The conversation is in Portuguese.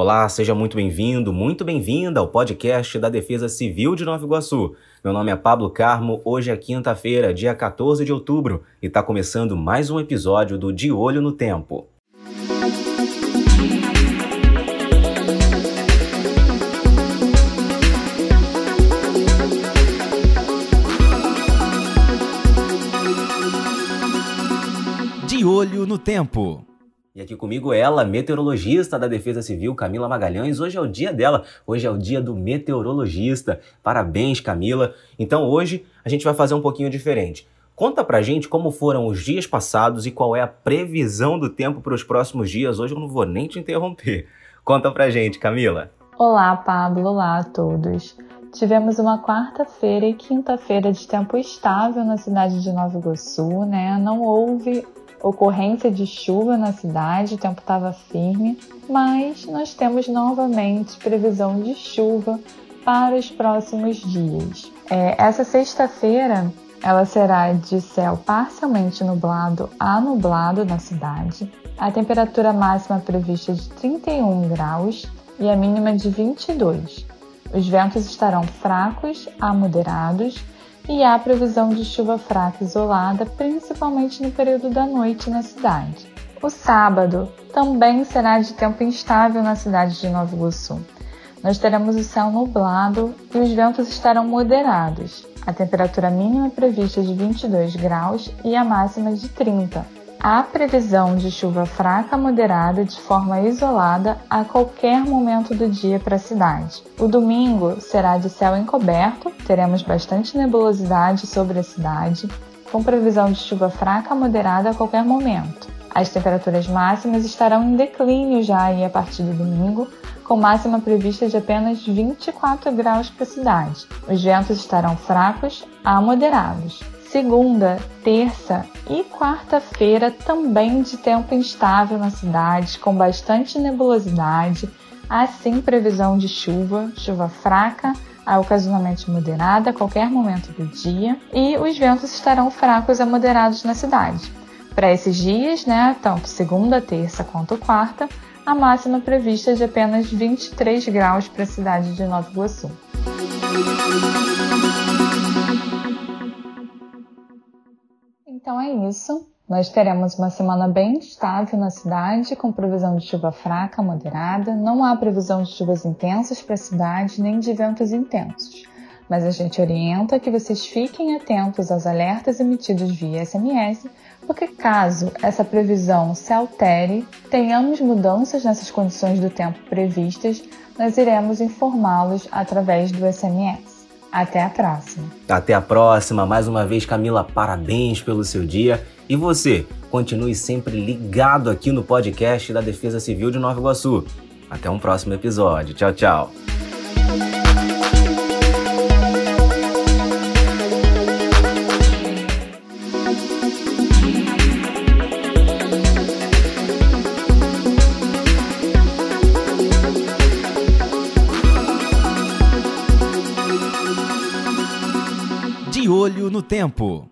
Olá, seja muito bem-vindo, muito bem-vinda ao podcast da Defesa Civil de Nova Iguaçu. Meu nome é Pablo Carmo, hoje é quinta-feira, dia 14 de outubro, e está começando mais um episódio do De Olho no Tempo. De Olho no Tempo. E aqui comigo ela, meteorologista da Defesa Civil, Camila Magalhães. Hoje é o dia dela, hoje é o dia do meteorologista. Parabéns, Camila. Então hoje a gente vai fazer um pouquinho diferente. Conta pra gente como foram os dias passados e qual é a previsão do tempo para os próximos dias. Hoje eu não vou nem te interromper. Conta pra gente, Camila. Olá, Pablo. Olá a todos. Tivemos uma quarta-feira e quinta-feira de tempo estável na cidade de Nova Iguaçu, né? Não houve ocorrência de chuva na cidade, o tempo estava firme, mas nós temos novamente previsão de chuva para os próximos dias. É, essa sexta-feira ela será de céu parcialmente nublado a nublado na cidade. A temperatura máxima prevista é de 31 graus e a mínima de 22. Os ventos estarão fracos a moderados e há previsão de chuva fraca isolada, principalmente no período da noite na cidade. O sábado também será de tempo instável na cidade de Nova Iguaçu. Nós teremos o céu nublado e os ventos estarão moderados. A temperatura mínima prevista é de 22 graus e a máxima de 30. Há previsão de chuva fraca moderada de forma isolada a qualquer momento do dia para a cidade. O domingo será de céu encoberto, teremos bastante nebulosidade sobre a cidade, com previsão de chuva fraca a moderada a qualquer momento. As temperaturas máximas estarão em declínio já aí a partir do domingo, com máxima prevista de apenas 24 graus para a cidade. Os ventos estarão fracos a moderados segunda, terça e quarta-feira também de tempo instável na cidade, com bastante nebulosidade, assim previsão de chuva, chuva fraca a ocasionalmente moderada a qualquer momento do dia, e os ventos estarão fracos a moderados na cidade. Para esses dias, né, tanto segunda, terça quanto quarta, a máxima prevista é de apenas 23 graus para a cidade de Nova Iguaçu. Então é isso. Nós teremos uma semana bem estável na cidade, com previsão de chuva fraca, moderada. Não há previsão de chuvas intensas para a cidade, nem de ventos intensos. Mas a gente orienta que vocês fiquem atentos aos alertas emitidos via SMS, porque caso essa previsão se altere, tenhamos mudanças nessas condições do tempo previstas, nós iremos informá-los através do SMS. Até a próxima. Até a próxima. Mais uma vez, Camila, parabéns pelo seu dia. E você, continue sempre ligado aqui no podcast da Defesa Civil de Nova Iguaçu. Até um próximo episódio. Tchau, tchau. Olho no tempo.